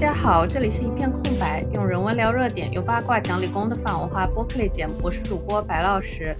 大家好，这里是一片空白，用人文聊热点，用八卦讲理工的泛文化播客类节目。我是主播白老师，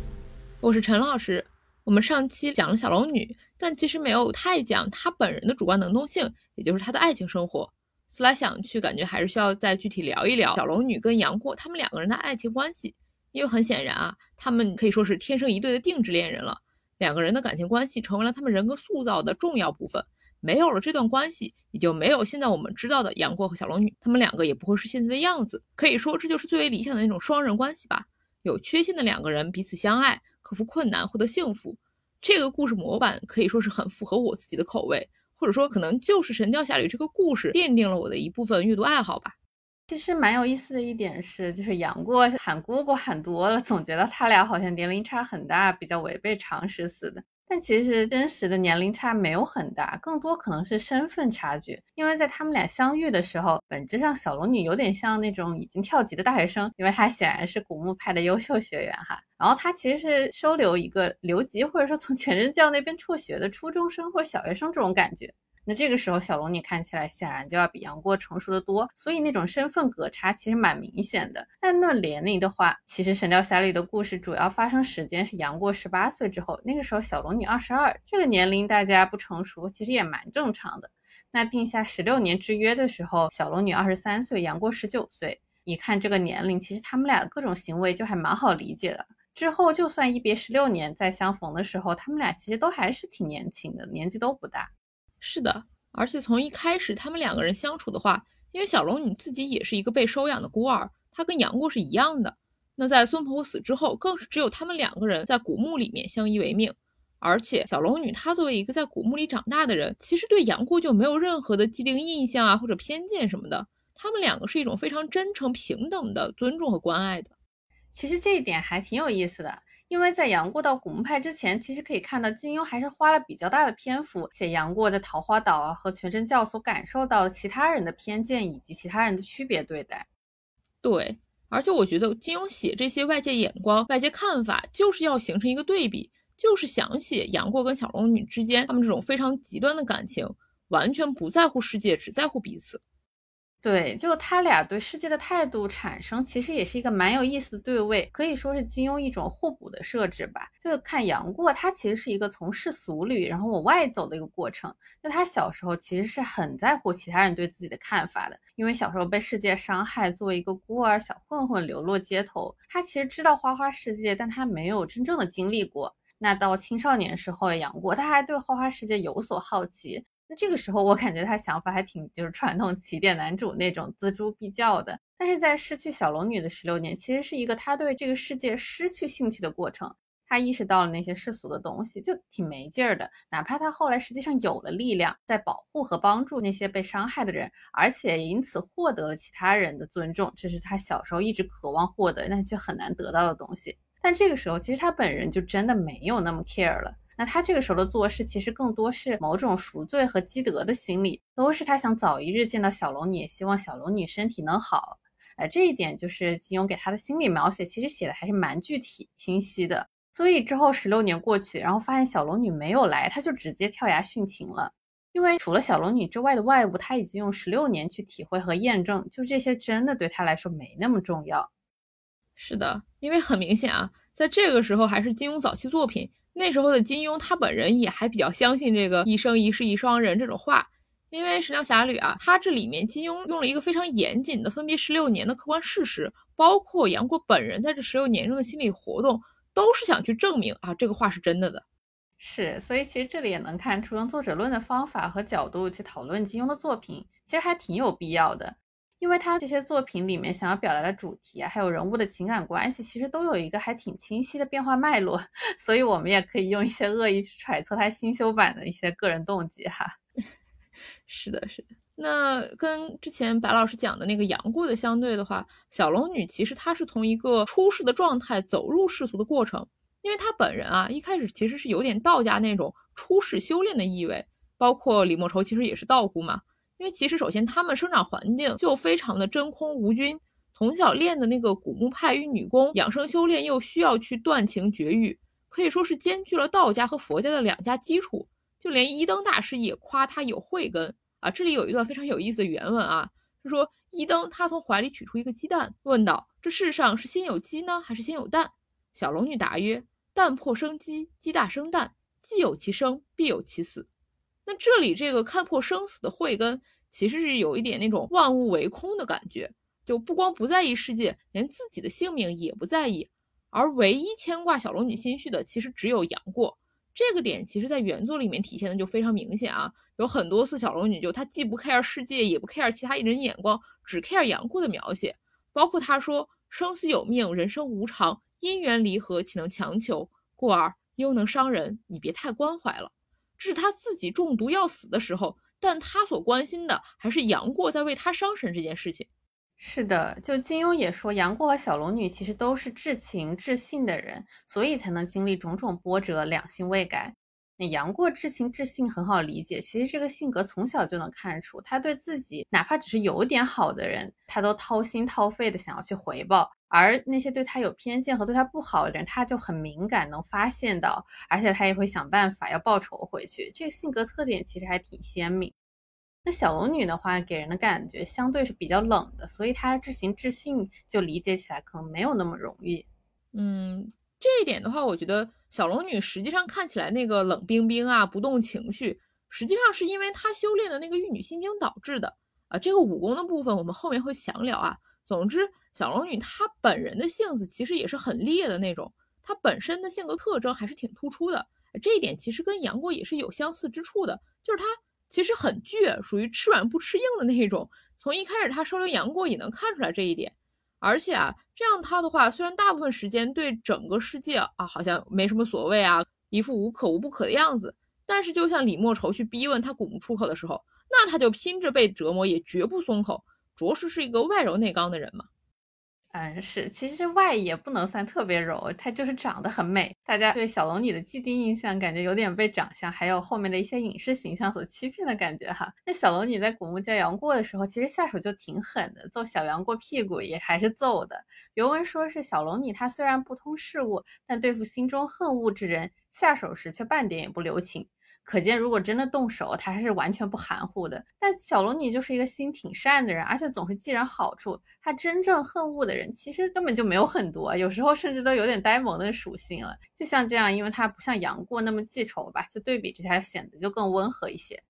我是陈老师。我们上期讲了小龙女，但其实没有太讲她本人的主观能动性，也就是她的爱情生活。思来想去，感觉还是需要再具体聊一聊小龙女跟杨过他们两个人的爱情关系，因为很显然啊，他们可以说是天生一对的定制恋人了。两个人的感情关系成为了他们人格塑造的重要部分。没有了这段关系，也就没有现在我们知道的杨过和小龙女，他们两个也不会是现在的样子。可以说，这就是最为理想的那种双人关系吧。有缺陷的两个人彼此相爱，克服困难，获得幸福。这个故事模板可以说是很符合我自己的口味，或者说可能就是《神雕侠侣》这个故事奠定了我的一部分阅读爱好吧。其实蛮有意思的一点是，就是杨过喊姑姑喊多了，总觉得他俩好像年龄差很大，比较违背常识似的。但其实真实的年龄差没有很大，更多可能是身份差距。因为在他们俩相遇的时候，本质上小龙女有点像那种已经跳级的大学生，因为她显然是古墓派的优秀学员哈。然后她其实是收留一个留级或者说从全真教那边辍学的初中生或小学生这种感觉。那这个时候，小龙女看起来显然就要比杨过成熟的多，所以那种身份隔差其实蛮明显的。但论年龄的话，其实《神雕侠侣》的故事主要发生时间是杨过十八岁之后，那个时候小龙女二十二，这个年龄大家不成熟，其实也蛮正常的。那定下十六年之约的时候，小龙女二十三岁，杨过十九岁，一看这个年龄，其实他们俩的各种行为就还蛮好理解的。之后就算一别十六年再相逢的时候，他们俩其实都还是挺年轻的，年纪都不大。是的，而且从一开始他们两个人相处的话，因为小龙女自己也是一个被收养的孤儿，她跟杨过是一样的。那在孙婆婆死之后，更是只有他们两个人在古墓里面相依为命。而且小龙女她作为一个在古墓里长大的人，其实对杨过就没有任何的既定印象啊或者偏见什么的。他们两个是一种非常真诚平等的尊重和关爱的。其实这一点还挺有意思的。因为在杨过到古墓派之前，其实可以看到金庸还是花了比较大的篇幅写杨过在桃花岛啊和全真教所感受到其他人的偏见以及其他人的区别对待。对，而且我觉得金庸写这些外界眼光、外界看法，就是要形成一个对比，就是想写杨过跟小龙女之间他们这种非常极端的感情，完全不在乎世界，只在乎彼此。对，就他俩对世界的态度产生，其实也是一个蛮有意思的对位，可以说是金庸一种互补的设置吧。就看杨过，他其实是一个从世俗里然后往外走的一个过程。就他小时候其实是很在乎其他人对自己的看法的，因为小时候被世界伤害，作为一个孤儿小混混流落街头，他其实知道花花世界，但他没有真正的经历过。那到青少年时候杨过，他还对花花世界有所好奇。那这个时候，我感觉他想法还挺就是传统起点男主那种锱铢必较的。但是在失去小龙女的十六年，其实是一个他对这个世界失去兴趣的过程。他意识到了那些世俗的东西就挺没劲儿的。哪怕他后来实际上有了力量，在保护和帮助那些被伤害的人，而且因此获得了其他人的尊重，这是他小时候一直渴望获得但却很难得到的东西。但这个时候，其实他本人就真的没有那么 care 了。那他这个时候的做事，其实更多是某种赎罪和积德的心理，都是他想早一日见到小龙女，希望小龙女身体能好。哎，这一点就是金庸给他的心理描写，其实写的还是蛮具体清晰的。所以之后十六年过去，然后发现小龙女没有来，他就直接跳崖殉情了。因为除了小龙女之外的外物，他已经用十六年去体会和验证，就这些真的对他来说没那么重要。是的，因为很明显啊，在这个时候还是金庸早期作品。那时候的金庸，他本人也还比较相信这个一生一世一双人这种话，因为《神雕侠侣》啊，它这里面金庸用了一个非常严谨的分别十六年的客观事实，包括杨过本人在这十六年中的心理活动，都是想去证明啊这个话是真的的。是，所以其实这里也能看出用作者论的方法和角度去讨论金庸的作品，其实还挺有必要的。因为他这些作品里面想要表达的主题啊，还有人物的情感关系，其实都有一个还挺清晰的变化脉络，所以我们也可以用一些恶意去揣测他新修版的一些个人动机哈。是的，是的。那跟之前白老师讲的那个杨过的相对的话，小龙女其实她是从一个出世的状态走入世俗的过程，因为她本人啊一开始其实是有点道家那种出世修炼的意味，包括李莫愁其实也是道姑嘛。因为其实首先他们生长环境就非常的真空无菌，从小练的那个古墓派与女工养生修炼，又需要去断情绝育，可以说是兼具了道家和佛家的两家基础。就连一灯大师也夸他有慧根啊。这里有一段非常有意思的原文啊，他说一灯他从怀里取出一个鸡蛋，问道：“这世上是先有鸡呢，还是先有蛋？”小龙女答曰：“蛋破生鸡，鸡大生蛋，既有其生，必有其死。”那这里这个看破生死的慧根，其实是有一点那种万物为空的感觉，就不光不在意世界，连自己的性命也不在意。而唯一牵挂小龙女心绪的，其实只有杨过。这个点其实，在原作里面体现的就非常明显啊，有很多次小龙女就她既不 care 世界，也不 care 其他人眼光，只 care 杨过的描写，包括她说生死有命，人生无常，因缘离合，岂能强求？故而又能伤人，你别太关怀了。这是他自己中毒要死的时候，但他所关心的还是杨过在为他伤神这件事情。是的，就金庸也说，杨过和小龙女其实都是至情至性的人，所以才能经历种种波折，两性未改。那杨过至情至性很好理解，其实这个性格从小就能看出，他对自己哪怕只是有点好的人，他都掏心掏肺的想要去回报。而那些对他有偏见和对他不好的人，他就很敏感，能发现到，而且他也会想办法要报仇回去。这个性格特点其实还挺鲜明。那小龙女的话，给人的感觉相对是比较冷的，所以她至情至性，就理解起来可能没有那么容易。嗯，这一点的话，我觉得小龙女实际上看起来那个冷冰冰啊，不动情绪，实际上是因为她修炼的那个玉女心经导致的啊。这个武功的部分，我们后面会详聊啊。总之。小龙女她本人的性子其实也是很烈的那种，她本身的性格特征还是挺突出的。这一点其实跟杨过也是有相似之处的，就是她其实很倔，属于吃软不吃硬的那一种。从一开始她收留杨过也能看出来这一点。而且啊，这样她的话，虽然大部分时间对整个世界啊好像没什么所谓啊，一副无可无不可的样子，但是就像李莫愁去逼问她古墓出口的时候，那她就拼着被折磨也绝不松口，着实是一个外柔内刚的人嘛。嗯，是，其实外也不能算特别柔，她就是长得很美。大家对小龙女的既定印象，感觉有点被长相还有后面的一些影视形象所欺骗的感觉哈。那小龙女在古墓教杨过的时候，其实下手就挺狠的，揍小杨过屁股也还是揍的。原文说是小龙女她虽然不通事物，但对付心中恨恶之人，下手时却半点也不留情。可见，如果真的动手，他还是完全不含糊的。但小龙女就是一个心挺善的人，而且总是记人好处。她真正恨恶的人，其实根本就没有很多，有时候甚至都有点呆萌的属性了。就像这样，因为她不像杨过那么记仇吧，就对比之下显得就更温和一些。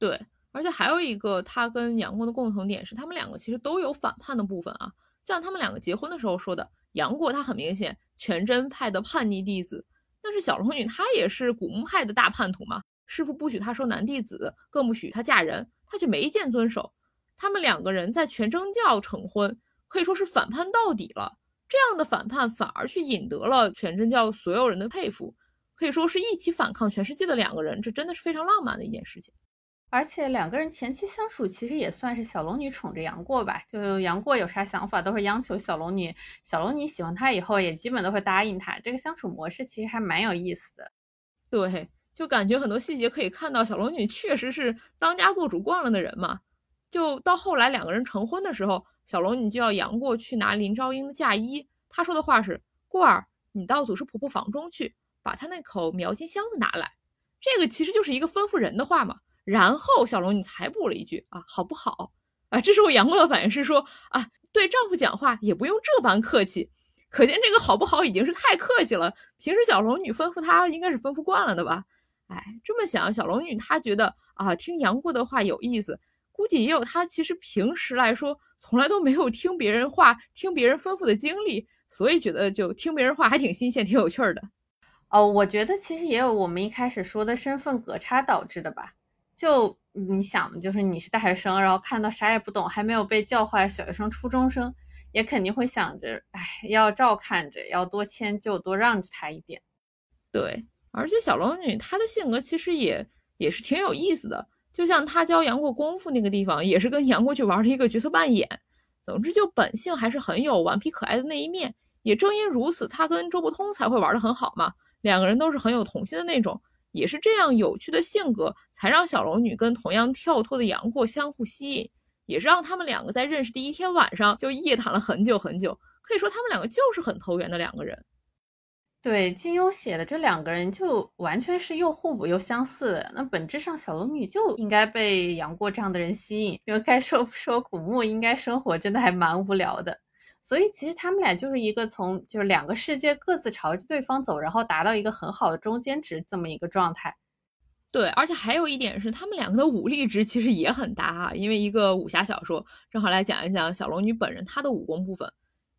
对，而且还有一个，他跟杨过的共同点是，他们两个其实都有反叛的部分啊。就像他们两个结婚的时候说的，杨过他很明显全真派的叛逆弟子，但是小龙女她也是古墓派的大叛徒嘛。师傅不许她收男弟子，更不许她嫁人，她却没见遵守。他们两个人在全真教成婚，可以说是反叛到底了。这样的反叛反而去引得了全真教所有人的佩服，可以说是一起反抗全世界的两个人，这真的是非常浪漫的一件事情。而且两个人前期相处，其实也算是小龙女宠着杨过吧。就杨过有啥想法，都是央求小龙女，小龙女喜欢他以后，也基本都会答应他。这个相处模式其实还蛮有意思的。对。就感觉很多细节可以看到，小龙女确实是当家做主惯了的人嘛。就到后来两个人成婚的时候，小龙女就要杨过去拿林朝英的嫁衣。她说的话是：“过儿，你到祖师婆婆房中去，把她那口描金箱子拿来。”这个其实就是一个吩咐人的话嘛。然后小龙女才补了一句：“啊，好不好？”啊，这时候杨过的反应是说：“啊，对丈夫讲话也不用这般客气。”可见这个好不好已经是太客气了。平时小龙女吩咐他应该是吩咐惯了的吧。哎，这么想，小龙女她觉得啊，听杨过的话有意思，估计也有她其实平时来说从来都没有听别人话、听别人吩咐的经历，所以觉得就听别人话还挺新鲜、挺有趣的。哦，我觉得其实也有我们一开始说的身份隔差导致的吧。就你想，就是你是大学生，然后看到啥也不懂、还没有被教坏小学生、初中生，也肯定会想着，哎，要照看着，要多迁就、多让着他一点。对。而且小龙女她的性格其实也也是挺有意思的，就像她教杨过功夫那个地方，也是跟杨过去玩了一个角色扮演。总之，就本性还是很有顽皮可爱的那一面。也正因如此，她跟周伯通才会玩得很好嘛。两个人都是很有童心的那种，也是这样有趣的性格，才让小龙女跟同样跳脱的杨过相互吸引，也是让他们两个在认识第一天晚上就夜谈了很久很久。可以说他们两个就是很投缘的两个人。对金庸写的这两个人就完全是又互补又相似的。那本质上小龙女就应该被杨过这样的人吸引，因为该说不说，古墓应该生活真的还蛮无聊的。所以其实他们俩就是一个从就是两个世界各自朝着对方走，然后达到一个很好的中间值这么一个状态。对，而且还有一点是，他们两个的武力值其实也很搭啊，因为一个武侠小说，正好来讲一讲小龙女本人她的武功部分。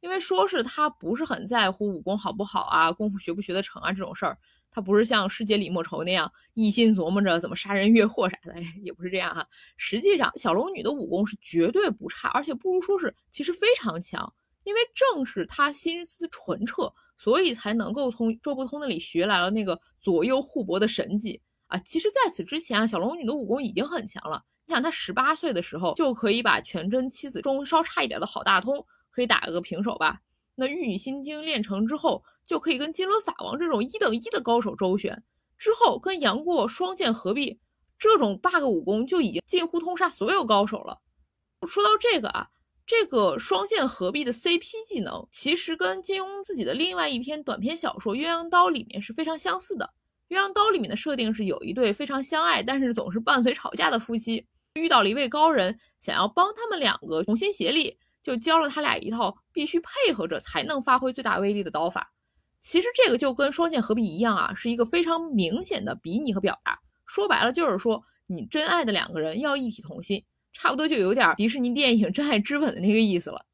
因为说是他不是很在乎武功好不好啊，功夫学不学得成啊这种事儿，他不是像师姐李莫愁那样一心琢磨着怎么杀人越货啥的，也不是这样哈。实际上，小龙女的武功是绝对不差，而且不如说是其实非常强。因为正是她心思纯澈，所以才能够从周伯通那里学来了那个左右互搏的神技啊。其实，在此之前啊，小龙女的武功已经很强了。你想，她十八岁的时候就可以把全真七子中稍差一点的好大通。可以打个平手吧。那玉女心经练成之后，就可以跟金轮法王这种一等一的高手周旋。之后跟杨过双剑合璧，这种 bug 武功就已经近乎通杀所有高手了。说到这个啊，这个双剑合璧的 CP 技能，其实跟金庸自己的另外一篇短篇小说《鸳鸯刀》里面是非常相似的。《鸳鸯刀》里面的设定是有一对非常相爱，但是总是伴随吵架的夫妻，遇到了一位高人，想要帮他们两个同心协力。就教了他俩一套必须配合着才能发挥最大威力的刀法。其实这个就跟双剑合璧一样啊，是一个非常明显的比拟和表达。说白了就是说，你真爱的两个人要一体同心，差不多就有点迪士尼电影《真爱之吻》的那个意思了。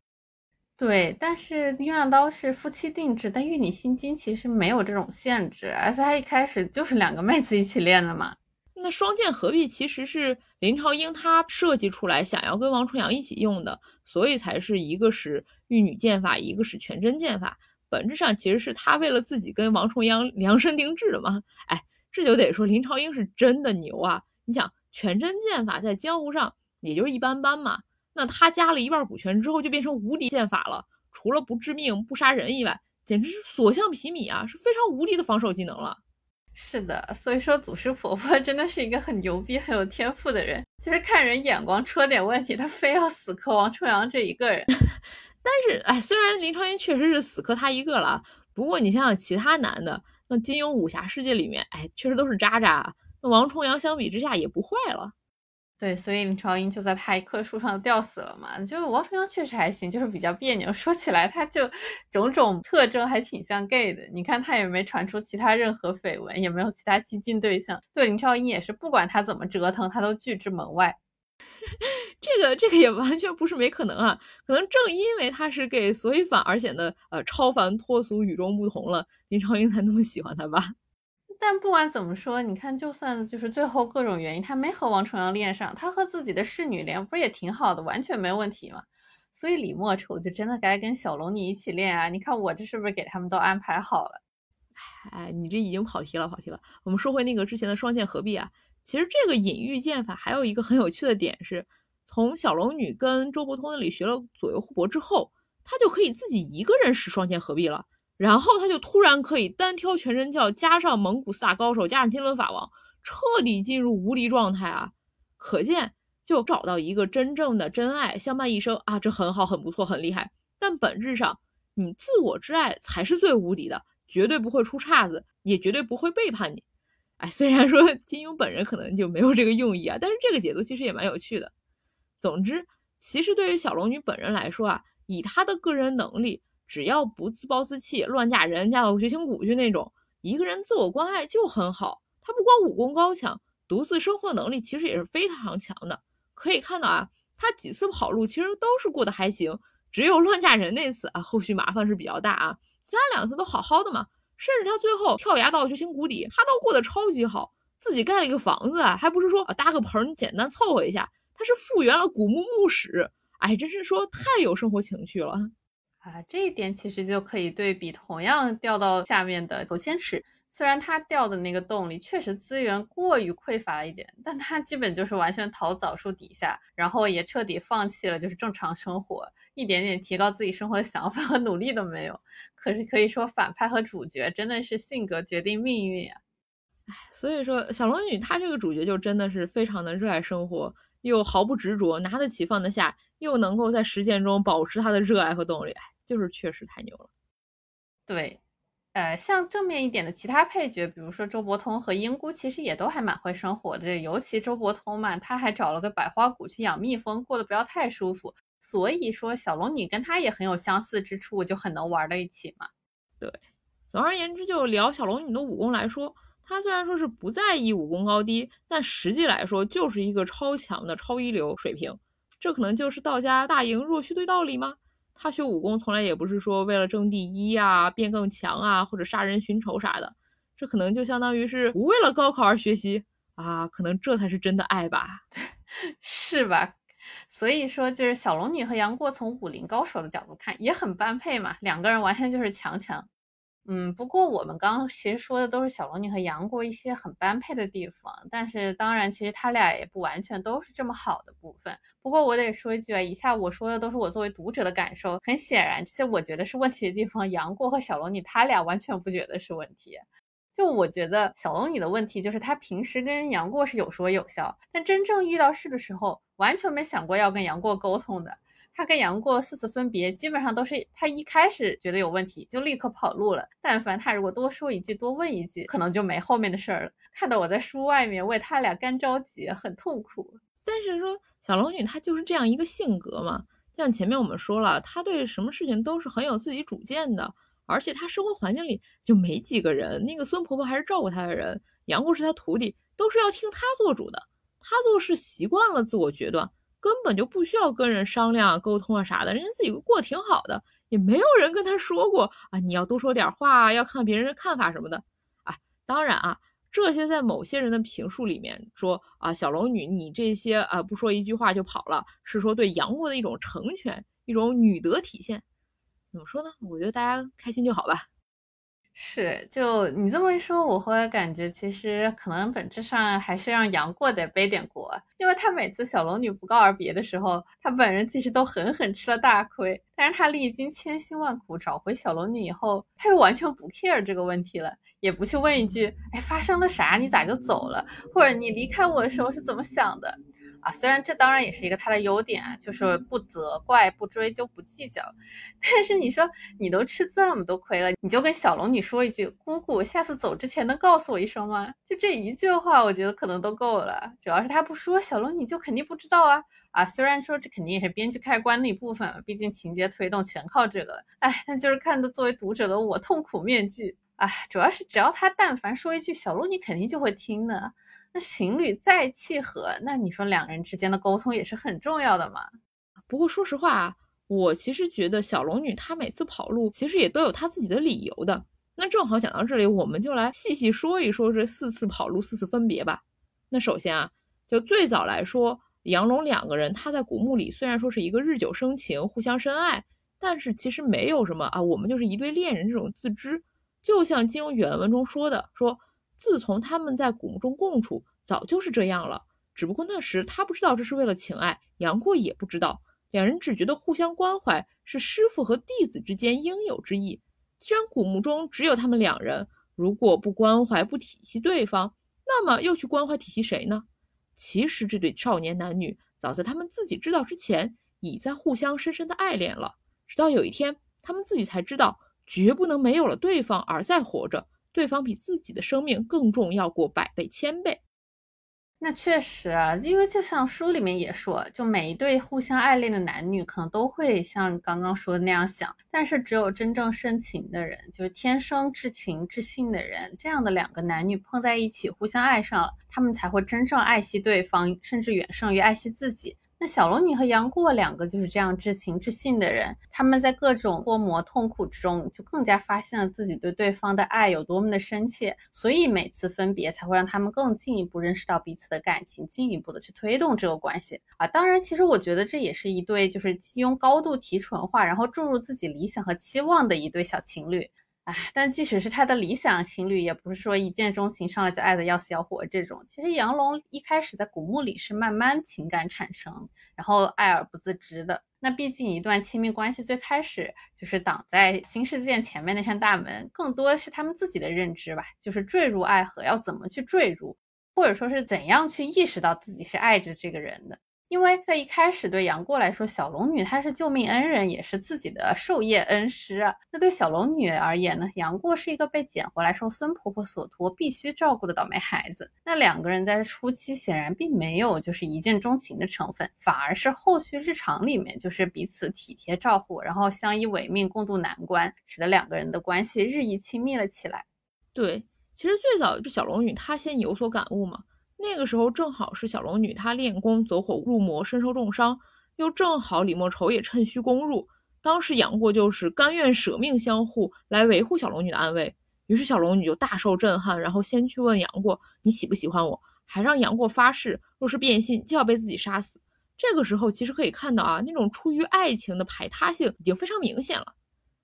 对，但是鸳鸯刀是夫妻定制，但玉女心经其实没有这种限制，而且它一开始就是两个妹子一起练的嘛。那双剑合璧其实是林朝英他设计出来，想要跟王重阳一起用的，所以才是一个是玉女剑法，一个是全真剑法。本质上其实是他为了自己跟王重阳量身定制的嘛。哎，这就得说林朝英是真的牛啊！你想，全真剑法在江湖上也就是一般般嘛，那他加了一半股权之后，就变成无敌剑法了。除了不致命、不杀人以外，简直是所向披靡啊，是非常无敌的防守技能了。是的，所以说祖师婆婆真的是一个很牛逼、很有天赋的人，就是看人眼光出了点问题，她非要死磕王重阳这一个人。但是，哎，虽然林超英确实是死磕他一个了，不过你想想其他男的，那金庸武侠世界里面，哎，确实都是渣渣。那王重阳相比之下也不坏了。对，所以林朝英就在他一棵树上吊死了嘛。就是王重阳确实还行，就是比较别扭。说起来，他就种种特征还挺像 gay 的。你看他也没传出其他任何绯闻，也没有其他激进对象。对林朝英也是，不管他怎么折腾，他都拒之门外。这个这个也完全不是没可能啊。可能正因为他是 gay，所以反而显得呃超凡脱俗、与众不同了。林朝英才那么喜欢他吧。但不管怎么说，你看，就算就是最后各种原因，他没和王重阳恋上，他和自己的侍女恋，不是也挺好的，完全没问题嘛。所以李莫愁就真的该跟小龙女一起练啊！你看我这是不是给他们都安排好了？哎，你这已经跑题了，跑题了。我们说回那个之前的双剑合璧啊，其实这个隐喻剑法还有一个很有趣的点是，从小龙女跟周伯通那里学了左右互搏之后，他就可以自己一个人使双剑合璧了。然后他就突然可以单挑全真教，加上蒙古四大高手，加上金轮法王，彻底进入无敌状态啊！可见就找到一个真正的真爱相伴一生啊，这很好，很不错，很厉害。但本质上，你自我之爱才是最无敌的，绝对不会出岔子，也绝对不会背叛你。哎，虽然说 金庸本人可能就没有这个用意啊，但是这个解读其实也蛮有趣的。总之，其实对于小龙女本人来说啊，以她的个人能力。只要不自暴自弃、乱嫁人、嫁到绝情谷去那种，一个人自我关爱就很好。他不光武功高强，独自生活能力其实也是非常强的。可以看到啊，他几次跑路其实都是过得还行，只有乱嫁人那次啊，后续麻烦是比较大啊。其他两次都好好的嘛，甚至他最后跳崖到绝情谷底，他都过得超级好，自己盖了一个房子啊，还不是说搭个棚简单凑合一下，他是复原了古墓墓室，哎，真是说太有生活情趣了。啊，这一点其实就可以对比同样掉到下面的头仙池，虽然他掉的那个洞里确实资源过于匮乏了一点，但他基本就是完全逃枣树底下，然后也彻底放弃了就是正常生活，一点点提高自己生活的想法和努力都没有。可是可以说反派和主角真的是性格决定命运呀。哎，所以说小龙女她这个主角就真的是非常的热爱生活。又毫不执着，拿得起放得下，又能够在实践中保持他的热爱和动力，就是确实太牛了。对，呃，像正面一点的其他配角，比如说周伯通和英姑，其实也都还蛮会生活的。尤其周伯通嘛，他还找了个百花谷去养蜜蜂，过得不要太舒服。所以说，小龙女跟他也很有相似之处，就很能玩在一起嘛。对，总而言之，就聊小龙女的武功来说，她虽然说是不在意武功高低，但实际来说就是一个超强的超一流水平。这可能就是道家大赢若虚的道理吗？他学武功从来也不是说为了争第一啊、变更强啊，或者杀人寻仇啥的，这可能就相当于是不为了高考而学习啊，可能这才是真的爱吧，是吧？所以说，就是小龙女和杨过从武林高手的角度看也很般配嘛，两个人完全就是强强。嗯，不过我们刚刚其实说的都是小龙女和杨过一些很般配的地方，但是当然，其实他俩也不完全都是这么好的部分。不过我得说一句啊，以下我说的都是我作为读者的感受，很显然，这些我觉得是问题的地方，杨过和小龙女他俩完全不觉得是问题。就我觉得小龙女的问题就是她平时跟杨过是有说有笑，但真正遇到事的时候，完全没想过要跟杨过沟通的。他跟杨过四次分别，基本上都是他一开始觉得有问题，就立刻跑路了。但凡他如果多说一句、多问一句，可能就没后面的事儿了。看到我在书外面为他俩干着急，很痛苦。但是说小龙女她就是这样一个性格嘛，像前面我们说了，她对什么事情都是很有自己主见的，而且她生活环境里就没几个人，那个孙婆婆还是照顾她的人，杨过是她徒弟，都是要听她做主的。她做事习惯了自我决断。根本就不需要跟人商量、沟通啊啥的，人家自己过得挺好的，也没有人跟他说过啊，你要多说点话，要看别人的看法什么的啊。当然啊，这些在某些人的评述里面说啊，小龙女你这些啊不说一句话就跑了，是说对杨过的一种成全，一种女德体现。怎么说呢？我觉得大家开心就好吧。是，就你这么一说，我会感觉其实可能本质上还是让杨过得背点锅，因为他每次小龙女不告而别的时候，他本人其实都狠狠吃了大亏。但是他历经千辛万苦找回小龙女以后，他又完全不 care 这个问题了，也不去问一句，哎，发生了啥？你咋就走了？或者你离开我的时候是怎么想的？啊，虽然这当然也是一个他的优点，就是不责怪、不追究、不计较。但是你说你都吃这么多亏了，你就跟小龙女说一句：“姑姑，下次走之前能告诉我一声吗？”就这一句话，我觉得可能都够了。主要是他不说，小龙女就肯定不知道啊。啊，虽然说这肯定也是编剧开关的一部分，毕竟情节推动全靠这个。哎，但就是看的作为读者的我痛苦面具。哎，主要是只要他但凡说一句，小龙女肯定就会听的。那情侣再契合，那你说两人之间的沟通也是很重要的嘛？不过说实话啊，我其实觉得小龙女她每次跑路，其实也都有她自己的理由的。那正好讲到这里，我们就来细细说一说这四次跑路、四次分别吧。那首先啊，就最早来说，杨龙两个人他在古墓里虽然说是一个日久生情、互相深爱，但是其实没有什么啊，我们就是一对恋人这种自知。就像金庸原文中说的，说。自从他们在古墓中共处，早就是这样了。只不过那时他不知道这是为了情爱，杨过也不知道，两人只觉得互相关怀是师傅和弟子之间应有之义。既然古墓中只有他们两人，如果不关怀、不体恤对方，那么又去关怀、体恤谁呢？其实这对少年男女早在他们自己知道之前，已在互相深深的爱恋了。直到有一天，他们自己才知道，绝不能没有了对方而再活着。对方比自己的生命更重要过百倍千倍，那确实啊，因为就像书里面也说，就每一对互相爱恋的男女，可能都会像刚刚说的那样想，但是只有真正深情的人，就是天生至情至性的人，这样的两个男女碰在一起，互相爱上了，他们才会真正爱惜对方，甚至远胜于爱惜自己。那小龙女和杨过两个就是这样至情至性的人，他们在各种磨磨痛苦之中，就更加发现了自己对对方的爱有多么的深切，所以每次分别才会让他们更进一步认识到彼此的感情，进一步的去推动这个关系啊。当然，其实我觉得这也是一对就是基庸高度提纯化，然后注入自己理想和期望的一对小情侣。哎，但即使是他的理想情侣，也不是说一见钟情上来就爱的要死要活这种。其实杨龙一开始在古墓里是慢慢情感产生，然后爱而不自知的。那毕竟一段亲密关系最开始就是挡在新世界前面那扇大门，更多是他们自己的认知吧，就是坠入爱河要怎么去坠入，或者说是怎样去意识到自己是爱着这个人的。因为在一开始对杨过来说，小龙女她是救命恩人，也是自己的授业恩师啊。那对小龙女而言呢，杨过是一个被捡回来受孙婆婆所托，必须照顾的倒霉孩子。那两个人在初期显然并没有就是一见钟情的成分，反而是后续日常里面就是彼此体贴照顾，然后相依为命，共度难关，使得两个人的关系日益亲密了起来。对，其实最早这小龙女她先有所感悟嘛。那个时候正好是小龙女她练功走火入魔，身受重伤，又正好李莫愁也趁虚攻入。当时杨过就是甘愿舍命相护，来维护小龙女的安危。于是小龙女就大受震撼，然后先去问杨过：“你喜不喜欢我？”还让杨过发誓，若是变心就要被自己杀死。这个时候其实可以看到啊，那种出于爱情的排他性已经非常明显了。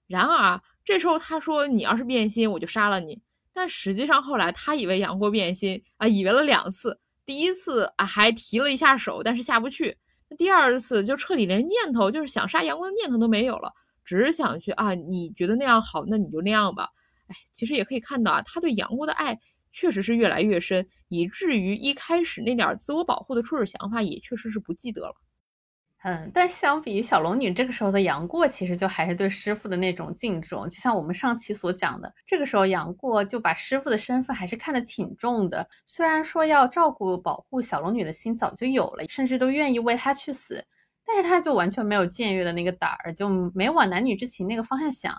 然而这时候他说：“你要是变心，我就杀了你。”但实际上，后来他以为杨过变心啊，以为了两次，第一次啊还提了一下手，但是下不去。那第二次就彻底连念头，就是想杀杨过的念头都没有了，只是想去啊，你觉得那样好，那你就那样吧。哎，其实也可以看到啊，他对杨过的爱确实是越来越深，以至于一开始那点自我保护的初始想法也确实是不记得了。嗯，但相比于小龙女这个时候的杨过，其实就还是对师傅的那种敬重。就像我们上期所讲的，这个时候杨过就把师傅的身份还是看得挺重的。虽然说要照顾保护小龙女的心早就有了，甚至都愿意为她去死，但是他就完全没有僭越的那个胆儿，就没往男女之情那个方向想。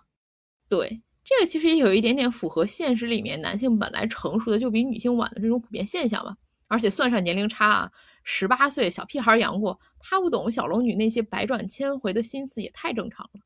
对，这个其实也有一点点符合现实里面男性本来成熟的就比女性晚的这种普遍现象吧。而且算上年龄差啊。十八岁小屁孩杨过，他不懂小龙女那些百转千回的心思也太正常了。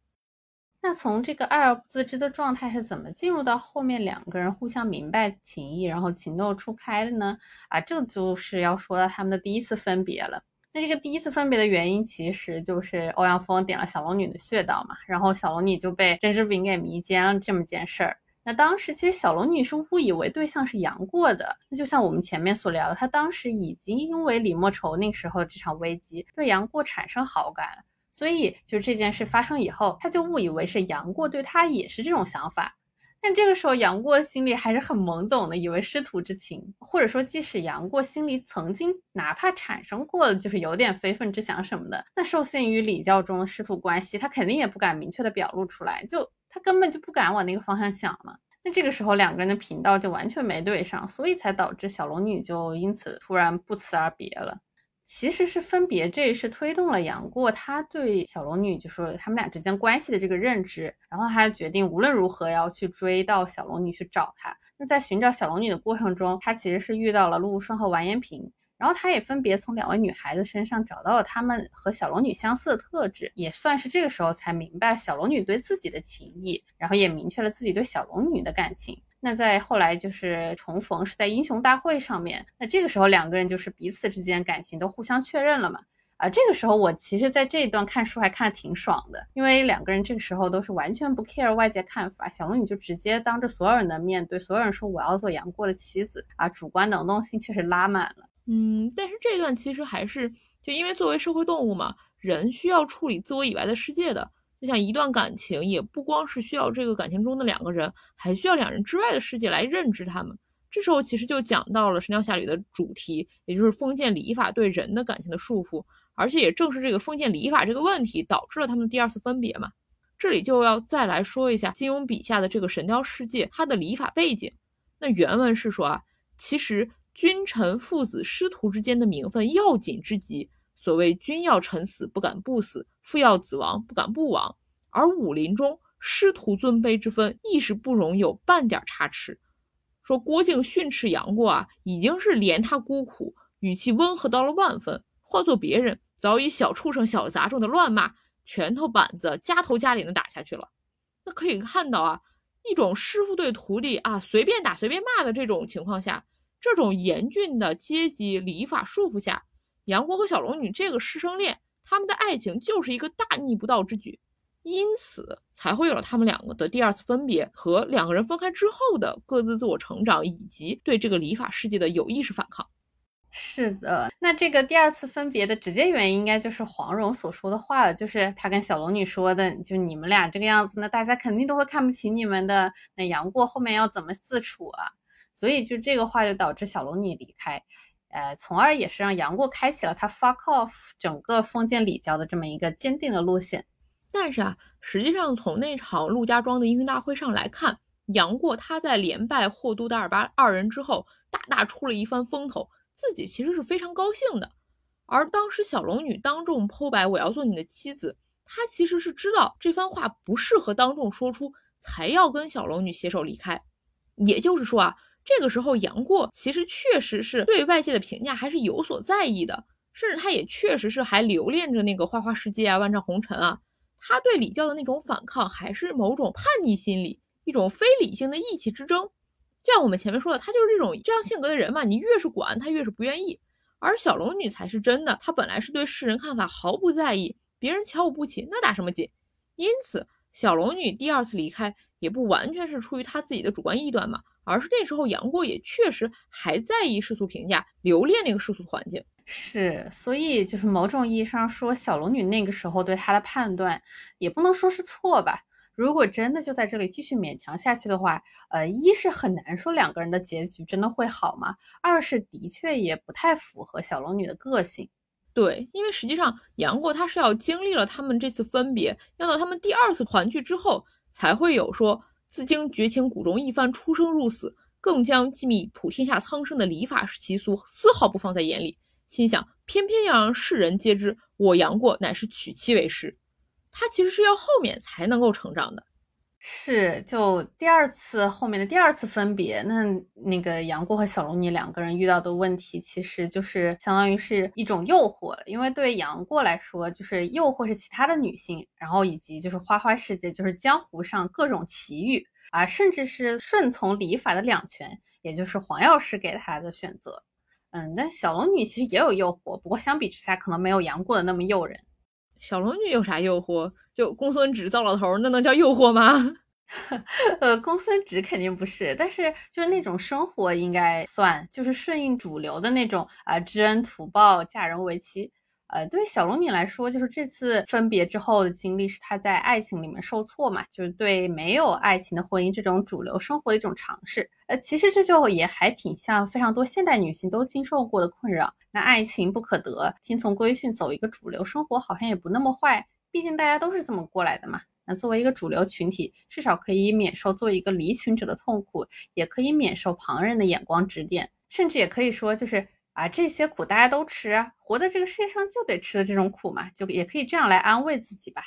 那从这个爱而不自知的状态是怎么进入到后面两个人互相明白情谊，然后情窦初开的呢？啊，这就是要说到他们的第一次分别了。那这个第一次分别的原因，其实就是欧阳锋点了小龙女的穴道嘛，然后小龙女就被甄之饼给迷奸了这么件事儿。那当时其实小龙女是误以为对象是杨过的，那就像我们前面所聊的，她当时已经因为李莫愁那时候这场危机对杨过产生好感了，所以就这件事发生以后，她就误以为是杨过对她也是这种想法。但这个时候杨过心里还是很懵懂的，以为师徒之情，或者说即使杨过心里曾经哪怕产生过就是有点非分之想什么的，那受限于礼教中的师徒关系，他肯定也不敢明确的表露出来，就。他根本就不敢往那个方向想嘛，那这个时候两个人的频道就完全没对上，所以才导致小龙女就因此突然不辞而别了。其实是分别这也是推动了杨过他对小龙女，就是他们俩之间关系的这个认知，然后他决定无论如何要去追到小龙女去找她。那在寻找小龙女的过程中，他其实是遇到了陆无双和完颜萍。然后他也分别从两位女孩子身上找到了她们和小龙女相似的特质，也算是这个时候才明白小龙女对自己的情谊，然后也明确了自己对小龙女的感情。那在后来就是重逢是在英雄大会上面，那这个时候两个人就是彼此之间感情都互相确认了嘛。啊，这个时候我其实在这一段看书还看得挺爽的，因为两个人这个时候都是完全不 care 外界看法，小龙女就直接当着所有人的面对所有人说我要做杨过的妻子啊，主观能动性确实拉满了。嗯，但是这段其实还是就因为作为社会动物嘛，人需要处理自我以外的世界的。就像一段感情，也不光是需要这个感情中的两个人，还需要两人之外的世界来认知他们。这时候其实就讲到了《神雕侠侣》的主题，也就是封建礼法对人的感情的束缚。而且也正是这个封建礼法这个问题，导致了他们的第二次分别嘛。这里就要再来说一下金庸笔下的这个神雕世界，它的礼法背景。那原文是说啊，其实。君臣、父子、师徒之间的名分要紧之极。所谓君要臣死，不敢不死；父要子亡，不敢不亡。而武林中师徒尊卑之分，亦是不容有半点差池。说郭靖训斥杨过啊，已经是怜他孤苦，语气温和到了万分。换做别人，早已小畜生、小杂种的乱骂，拳头板子加头加脸的打下去了。那可以看到啊，一种师傅对徒弟啊随便打随便骂的这种情况下。这种严峻的阶级礼法束缚下，杨过和小龙女这个师生恋，他们的爱情就是一个大逆不道之举，因此才会有了他们两个的第二次分别和两个人分开之后的各自自我成长，以及对这个礼法世界的有意识反抗。是的，那这个第二次分别的直接原因，应该就是黄蓉所说的话了，就是他跟小龙女说的，就你们俩这个样子，那大家肯定都会看不起你们的。那杨过后面要怎么自处啊？所以就这个话就导致小龙女离开，呃，从而也是让杨过开启了他 fuck off 整个封建礼教的这么一个坚定的路线。但是啊，实际上从那场陆家庄的英雄大会上来看，杨过他在连败霍都、达尔巴二人之后，大大出了一番风头，自己其实是非常高兴的。而当时小龙女当众剖白我要做你的妻子，她其实是知道这番话不适合当众说出，才要跟小龙女携手离开。也就是说啊。这个时候，杨过其实确实是对外界的评价还是有所在意的，甚至他也确实是还留恋着那个花花世界啊、万丈红尘啊。他对礼教的那种反抗，还是某种叛逆心理，一种非理性的意气之争。就像我们前面说的，他就是这种这样性格的人嘛。你越是管他，越是不愿意。而小龙女才是真的，她本来是对世人看法毫不在意，别人瞧我不起，那打什么紧？因此，小龙女第二次离开，也不完全是出于他自己的主观臆断嘛。而是那时候杨过也确实还在意世俗评价，留恋那个世俗环境。是，所以就是某种意义上说，小龙女那个时候对他的判断也不能说是错吧。如果真的就在这里继续勉强下去的话，呃，一是很难说两个人的结局真的会好吗？二是的确也不太符合小龙女的个性。对，因为实际上杨过他是要经历了他们这次分别，要到他们第二次团聚之后，才会有说。自经绝情谷中一番出生入死，更将机密普天下苍生的礼法习俗丝毫不放在眼里，心想偏偏要让世人皆知我杨过乃是娶妻为师，他其实是要后面才能够成长的。是，就第二次后面的第二次分别，那那个杨过和小龙女两个人遇到的问题，其实就是相当于是一种诱惑了。因为对杨过来说，就是诱惑是其他的女性，然后以及就是花花世界，就是江湖上各种奇遇啊，甚至是顺从礼法的两全，也就是黄药师给他的选择。嗯，但小龙女其实也有诱惑，不过相比之下，可能没有杨过的那么诱人。小龙女有啥诱惑？就公孙止糟老头，那能叫诱惑吗？呃，公孙止肯定不是，但是就是那种生活应该算，就是顺应主流的那种啊，知恩图报，嫁人为妻。呃，对于小龙女来说，就是这次分别之后的经历是她在爱情里面受挫嘛，就是对没有爱情的婚姻这种主流生活的一种尝试。呃，其实这就也还挺像非常多现代女性都经受过的困扰。那爱情不可得，听从规训，走一个主流生活，好像也不那么坏，毕竟大家都是这么过来的嘛。那作为一个主流群体，至少可以免受做一个离群者的痛苦，也可以免受旁人的眼光指点，甚至也可以说就是。啊，这些苦大家都吃，活在这个世界上就得吃的这种苦嘛，就也可以这样来安慰自己吧。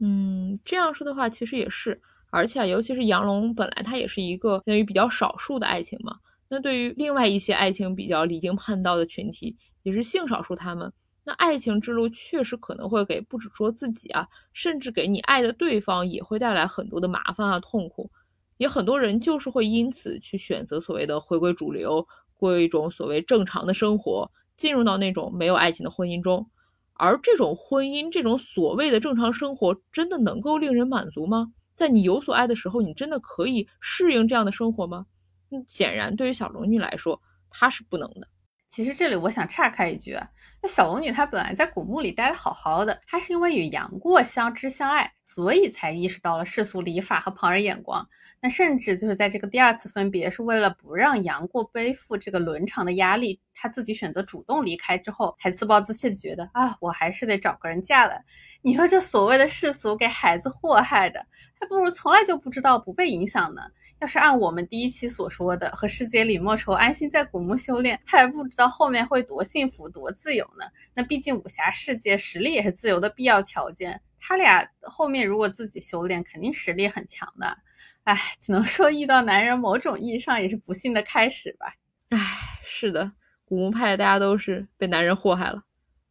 嗯，这样说的话，其实也是，而且尤其是杨龙本来他也是一个相当于比较少数的爱情嘛。那对于另外一些爱情比较离经叛道的群体，也是性少数，他们那爱情之路确实可能会给不止说自己啊，甚至给你爱的对方也会带来很多的麻烦啊、痛苦。也很多人就是会因此去选择所谓的回归主流。过一种所谓正常的生活，进入到那种没有爱情的婚姻中，而这种婚姻，这种所谓的正常生活，真的能够令人满足吗？在你有所爱的时候，你真的可以适应这样的生活吗？嗯，显然对于小龙女来说，她是不能的。其实这里我想岔开一句，那小龙女她本来在古墓里待得好好的，她是因为与杨过相知相爱，所以才意识到了世俗礼法和旁人眼光。那甚至就是在这个第二次分别，是为了不让杨过背负这个伦常的压力，她自己选择主动离开之后，还自暴自弃的觉得啊，我还是得找个人嫁了。你说这所谓的世俗给孩子祸害的，还不如从来就不知道不被影响呢。要是按我们第一期所说的，和师姐李莫愁，安心在古墓修炼，还不知道后面会多幸福多自由呢。那毕竟武侠世界实力也是自由的必要条件。他俩后面如果自己修炼，肯定实力很强的。哎，只能说遇到男人，某种意义上也是不幸的开始吧。哎，是的，古墓派大家都是被男人祸害了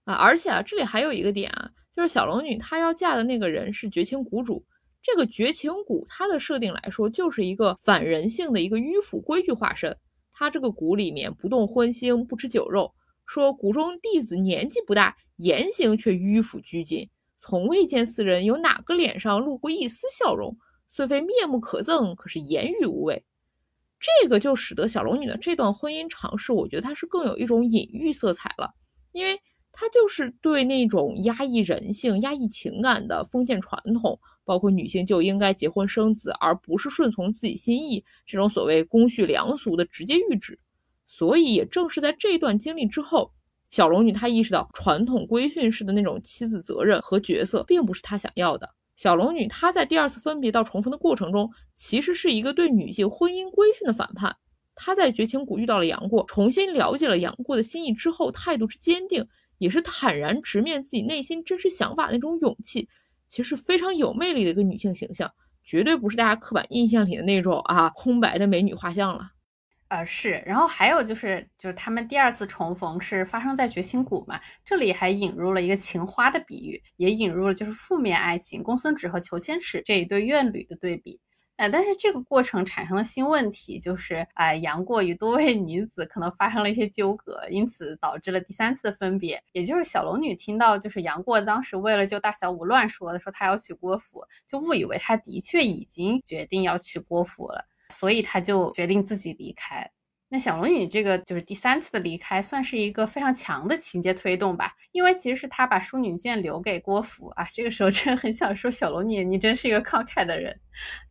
啊！而且啊，这里还有一个点啊，就是小龙女她要嫁的那个人是绝情谷主。这个绝情谷，它的设定来说，就是一个反人性的一个迂腐规矩化身。它这个谷里面不动荤腥，不吃酒肉。说谷中弟子年纪不大，言行却迂腐拘谨，从未见四人有哪个脸上露过一丝笑容。虽非面目可憎，可是言语无味。这个就使得小龙女的这段婚姻尝试，我觉得它是更有一种隐喻色彩了，因为它就是对那种压抑人性、压抑情感的封建传统。包括女性就应该结婚生子，而不是顺从自己心意，这种所谓公序良俗的直接谕旨。所以也正是在这段经历之后，小龙女她意识到传统规训式的那种妻子责任和角色并不是她想要的。小龙女她在第二次分别到重逢的过程中，其实是一个对女性婚姻规训的反叛。她在绝情谷遇到了杨过，重新了解了杨过的心意之后，态度之坚定，也是坦然直面自己内心真实想法的那种勇气，其实非常有魅力的一个女性形象，绝对不是大家刻板印象里的那种啊空白的美女画像了。呃是，然后还有就是，就是他们第二次重逢是发生在绝情谷嘛，这里还引入了一个情花的比喻，也引入了就是负面爱情公孙止和裘千尺这一对怨侣的对比。呃，但是这个过程产生了新问题，就是啊，杨过与多位女子可能发生了一些纠葛，因此导致了第三次分别。也就是小龙女听到就是杨过当时为了救大小五乱说的，说他要娶郭芙，就误以为他的确已经决定要娶郭芙了。所以他就决定自己离开。那小龙女这个就是第三次的离开，算是一个非常强的情节推动吧。因为其实是他把淑女剑留给郭芙啊。这个时候真的很想说小龙女，你真是一个慷慨的人。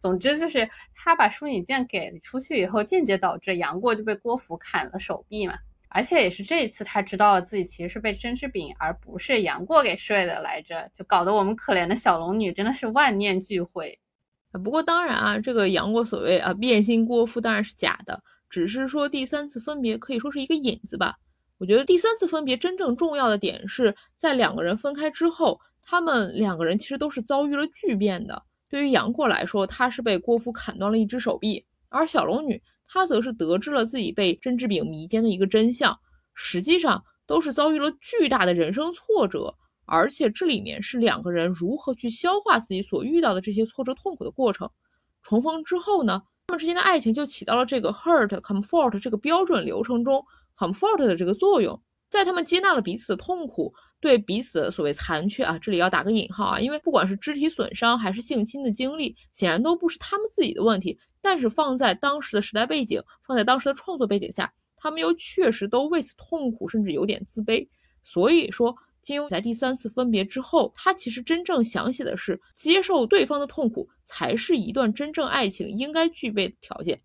总之就是他把淑女剑给出去以后，间接导致杨过就被郭芙砍了手臂嘛。而且也是这一次他知道了自己其实是被甄之饼而不是杨过给睡的来着，就搞得我们可怜的小龙女真的是万念俱灰。不过当然啊，这个杨过所谓啊变心郭芙当然是假的，只是说第三次分别可以说是一个引子吧。我觉得第三次分别真正重要的点是在两个人分开之后，他们两个人其实都是遭遇了巨变的。对于杨过来说，他是被郭芙砍断了一只手臂，而小龙女她则是得知了自己被甄之饼迷奸的一个真相，实际上都是遭遇了巨大的人生挫折。而且这里面是两个人如何去消化自己所遇到的这些挫折痛苦的过程。重逢之后呢，们之间的爱情就起到了这个 hurt comfort 这个标准流程中 comfort 的这个作用。在他们接纳了彼此的痛苦，对彼此的所谓残缺啊，这里要打个引号啊，因为不管是肢体损伤还是性侵的经历，显然都不是他们自己的问题。但是放在当时的时代背景，放在当时的创作背景下，他们又确实都为此痛苦，甚至有点自卑。所以说。金庸在第三次分别之后，他其实真正想写的是接受对方的痛苦，才是一段真正爱情应该具备的条件。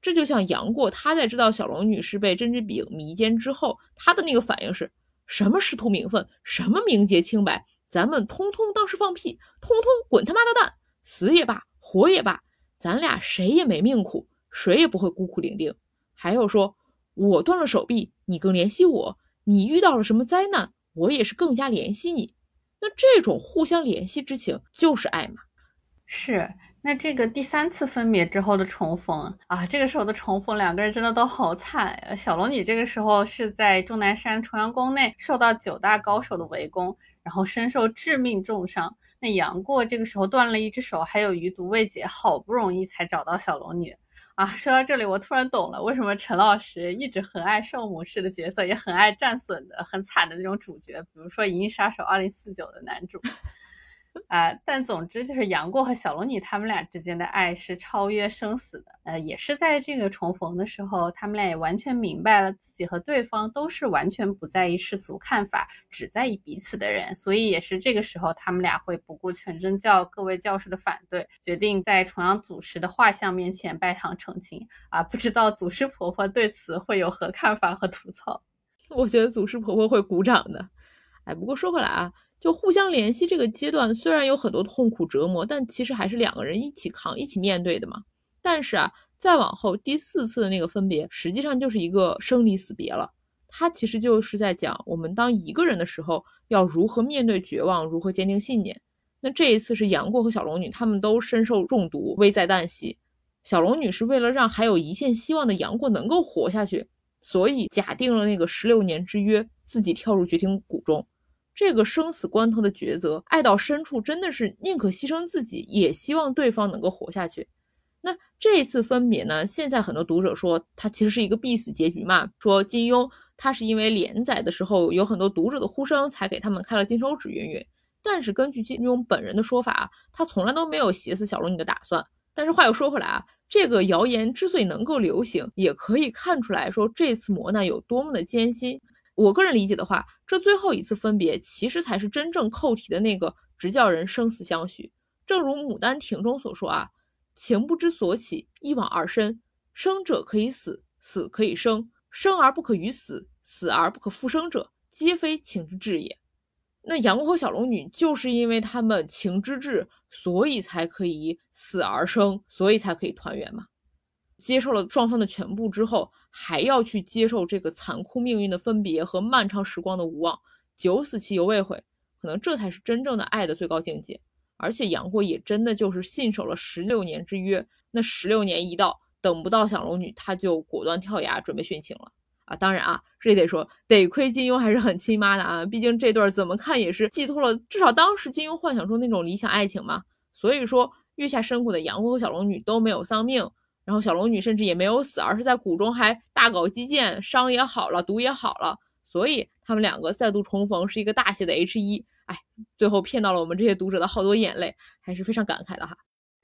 这就像杨过，他在知道小龙女是被甄之饼迷奸之后，他的那个反应是什么师徒名分，什么名节清白，咱们通通当是放屁，通通滚他妈的蛋，死也罢，活也罢，咱俩谁也没命苦，谁也不会孤苦伶仃。还有说，我断了手臂，你更怜惜我，你遇到了什么灾难？我也是更加怜惜你，那这种互相怜惜之情就是爱嘛？是。那这个第三次分别之后的重逢啊，这个时候的重逢，两个人真的都好惨。小龙女这个时候是在终南山重阳宫内受到九大高手的围攻，然后身受致命重伤。那杨过这个时候断了一只手，还有余毒未解，好不容易才找到小龙女。啊，说到这里，我突然懂了，为什么陈老师一直很爱圣母式的角色，也很爱战损的、很惨的那种主角，比如说《银翼杀手二零四九》的男主。啊，但总之就是杨过和小龙女他们俩之间的爱是超越生死的。呃，也是在这个重逢的时候，他们俩也完全明白了自己和对方都是完全不在意世俗看法，只在意彼此的人。所以也是这个时候，他们俩会不顾全真教各位教授的反对，决定在重阳祖师的画像面前拜堂成亲。啊，不知道祖师婆婆对此会有何看法和吐槽？我觉得祖师婆婆会鼓掌的。哎，不过说回来啊。就互相联系这个阶段，虽然有很多痛苦折磨，但其实还是两个人一起扛、一起面对的嘛。但是啊，再往后第四次的那个分别，实际上就是一个生离死别了。他其实就是在讲我们当一个人的时候，要如何面对绝望，如何坚定信念。那这一次是杨过和小龙女，他们都身受中毒，危在旦夕。小龙女是为了让还有一线希望的杨过能够活下去，所以假定了那个十六年之约，自己跳入绝情谷中。这个生死关头的抉择，爱到深处，真的是宁可牺牲自己，也希望对方能够活下去。那这次分别呢？现在很多读者说，它其实是一个必死结局嘛。说金庸他是因为连载的时候有很多读者的呼声，才给他们开了金手指云云。但是根据金庸本人的说法，他从来都没有写死小龙女的打算。但是话又说回来啊，这个谣言之所以能够流行，也可以看出来说这次磨难有多么的艰辛。我个人理解的话，这最后一次分别，其实才是真正扣题的那个，直叫人生死相许。正如《牡丹亭》中所说啊，情不知所起，一往而深。生者可以死，死可以生，生而不可与死，死而不可复生者，皆非情之至也。那杨过和小龙女就是因为他们情之至，所以才可以死而生，所以才可以团圆嘛。接受了双方的全部之后，还要去接受这个残酷命运的分别和漫长时光的无望，九死其犹未悔，可能这才是真正的爱的最高境界。而且杨过也真的就是信守了十六年之约，那十六年一到，等不到小龙女，他就果断跳崖准备殉情了。啊，当然啊，这得说，得亏金庸还是很亲妈的啊，毕竟这段怎么看也是寄托了至少当时金庸幻想中那种理想爱情嘛。所以说，月下深谷的杨过和小龙女都没有丧命，然后小龙女甚至也没有死，而是在谷中还大搞基建，伤也好了，毒也好了，所以他们两个再度重逢是一个大写的 H 一，哎，最后骗到了我们这些读者的好多眼泪，还是非常感慨的哈。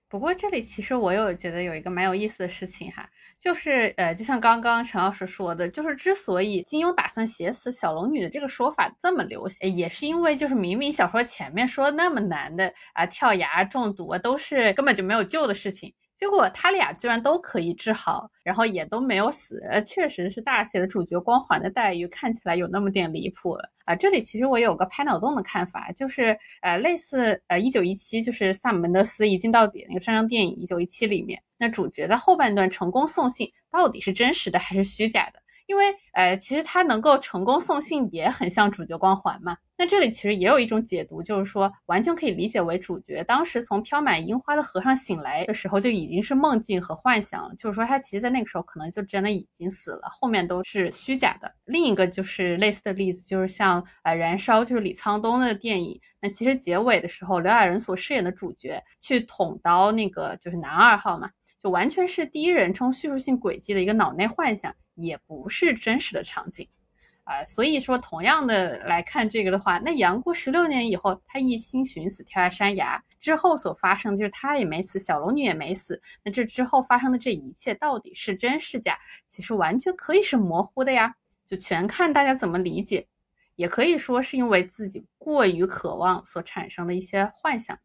不过这里其实我有觉得有一个蛮有意思的事情哈，就是呃，就像刚刚陈老师说的，就是之所以金庸打算写死小龙女的这个说法这么流行，也是因为就是明明小说前面说那么难的啊，跳崖中毒啊，都是根本就没有救的事情。结果他俩居然都可以治好，然后也都没有死，呃，确实是大写的主角光环的待遇看起来有那么点离谱了啊！这里其实我有个拍脑洞的看法，就是呃，类似呃一九一七，就是萨姆门德斯一镜到底那个战争电影一九一七里面，那主角在后半段成功送信，到底是真实的还是虚假的？因为，呃，其实他能够成功送信也很像主角光环嘛。那这里其实也有一种解读，就是说完全可以理解为主角当时从飘满樱花的河上醒来的时候就已经是梦境和幻想了，就是说他其实，在那个时候可能就真的已经死了，后面都是虚假的。另一个就是类似的例子，就是像呃燃烧，就是李沧东的电影，那其实结尾的时候，刘亚仁所饰演的主角去捅刀那个就是男二号嘛，完全是第一人称叙述性轨迹的一个脑内幻想。也不是真实的场景，啊，所以说同样的来看这个的话，那杨过十六年以后，他一心寻死跳下山崖之后所发生就是他也没死，小龙女也没死，那这之后发生的这一切到底是真是假？其实完全可以是模糊的呀，就全看大家怎么理解，也可以说是因为自己过于渴望所产生的一些幻想。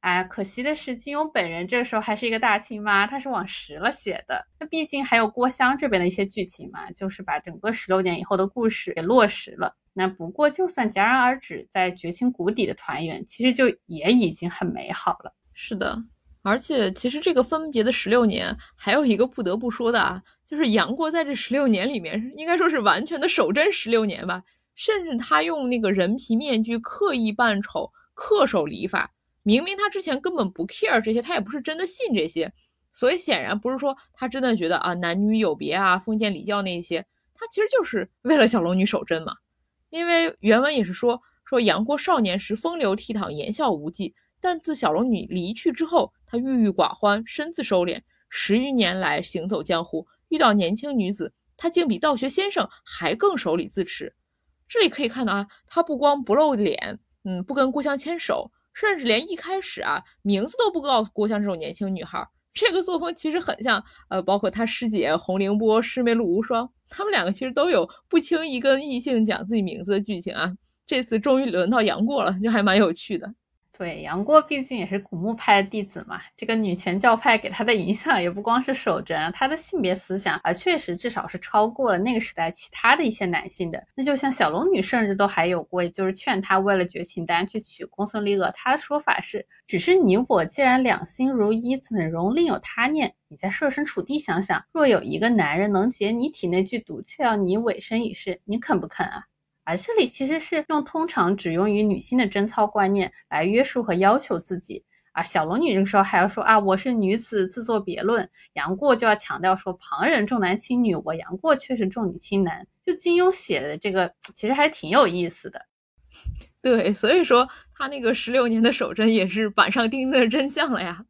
哎，可惜的是，金庸本人这个时候还是一个大青蛙，他是往实了写的。那毕竟还有郭襄这边的一些剧情嘛，就是把整个十六年以后的故事给落实了。那不过就算戛然而止，在绝情谷底的团圆，其实就也已经很美好了。是的，而且其实这个分别的十六年，还有一个不得不说的啊，就是杨过在这十六年里面，应该说是完全的守贞十六年吧，甚至他用那个人皮面具刻意扮丑，恪守礼法。明明他之前根本不 care 这些，他也不是真的信这些，所以显然不是说他真的觉得啊男女有别啊封建礼教那些，他其实就是为了小龙女守贞嘛。因为原文也是说说杨过少年时风流倜傥，言笑无忌，但自小龙女离去之后，他郁郁寡欢，身自收敛。十余年来行走江湖，遇到年轻女子，他竟比道学先生还更守礼自持。这里可以看到啊，他不光不露脸，嗯，不跟故乡牵手。甚至连一开始啊名字都不告诉郭襄这种年轻女孩，这个作风其实很像呃，包括他师姐洪凌波、师妹陆无双，他们两个其实都有不轻易跟异性讲自己名字的剧情啊。这次终于轮到杨过了，就还蛮有趣的。对杨过毕竟也是古墓派的弟子嘛，这个女权教派给他的影响也不光是守贞，他的性别思想啊，确实至少是超过了那个时代其他的一些男性的。那就像小龙女，甚至都还有过，就是劝他为了绝情丹去娶公孙丽娥。他的说法是：只是你我既然两心如一，怎容另有他念？你再设身处地想想，若有一个男人能解你体内剧毒，却要你委身一事，你肯不肯啊？而这里其实是用通常只用于女性的贞操观念来约束和要求自己啊。小龙女这个时候还要说啊，我是女子，自作别论。杨过就要强调说，旁人重男轻女，我杨过却是重女轻男。就金庸写的这个，其实还挺有意思的。对，所以说他那个十六年的守贞也是板上钉钉的真相了呀。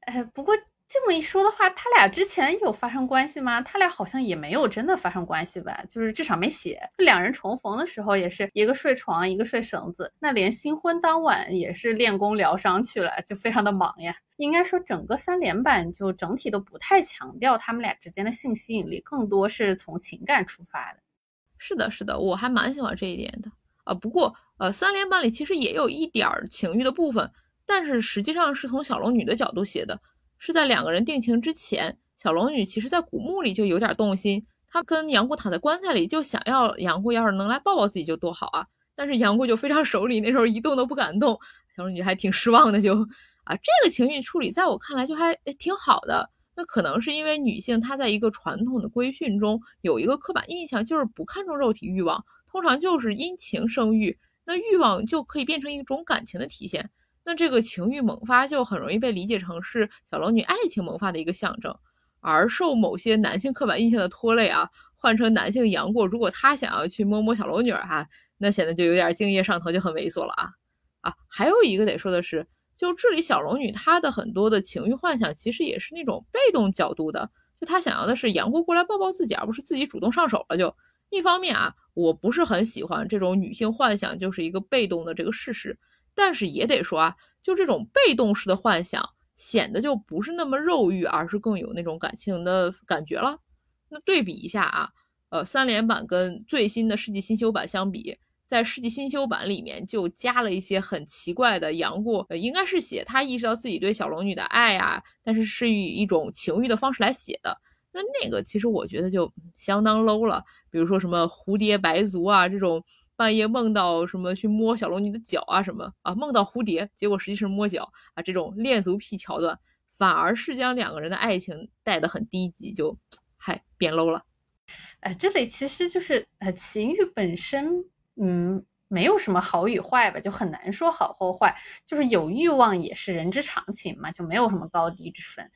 哎，不过。这么一说的话，他俩之前有发生关系吗？他俩好像也没有真的发生关系吧，就是至少没写。两人重逢的时候也是一个睡床，一个睡绳子。那连新婚当晚也是练功疗伤去了，就非常的忙呀。应该说整个三连版就整体都不太强调他们俩之间的性吸引力，更多是从情感出发的。是的，是的，我还蛮喜欢这一点的啊。不过呃，三连版里其实也有一点情欲的部分，但是实际上是从小龙女的角度写的。是在两个人定情之前，小龙女其实在古墓里就有点动心，她跟杨过躺在棺材里，就想要杨过要是能来抱抱自己就多好啊。但是杨过就非常守礼，那时候一动都不敢动。小龙女还挺失望的，就啊，这个情绪处理在我看来就还挺好的。那可能是因为女性她在一个传统的规训中有一个刻板印象，就是不看重肉体欲望，通常就是因情生育，那欲望就可以变成一种感情的体现。那这个情欲萌发就很容易被理解成是小龙女爱情萌发的一个象征，而受某些男性刻板印象的拖累啊，换成男性杨过，如果他想要去摸摸小龙女哈，那显得就有点敬业上头，就很猥琐了啊啊！还有一个得说的是，就这里小龙女她的很多的情欲幻想，其实也是那种被动角度的，就她想要的是杨过过来抱抱自己，而不是自己主动上手了。就一方面啊，我不是很喜欢这种女性幻想就是一个被动的这个事实。但是也得说啊，就这种被动式的幻想，显得就不是那么肉欲，而是更有那种感情的感觉了。那对比一下啊，呃，三连版跟最新的世纪新修版相比，在世纪新修版里面就加了一些很奇怪的杨过，应该是写他意识到自己对小龙女的爱啊，但是是以一种情欲的方式来写的。那那个其实我觉得就相当 low 了，比如说什么蝴蝶白足啊这种。半夜梦到什么去摸小龙女的脚啊什么啊梦到蝴蝶，结果实际是摸脚啊这种恋足癖桥段，反而是将两个人的爱情带得很低级，就嗨变 low 了。哎，这里其实就是呃情欲本身，嗯，没有什么好与坏吧，就很难说好或坏，就是有欲望也是人之常情嘛，就没有什么高低之分。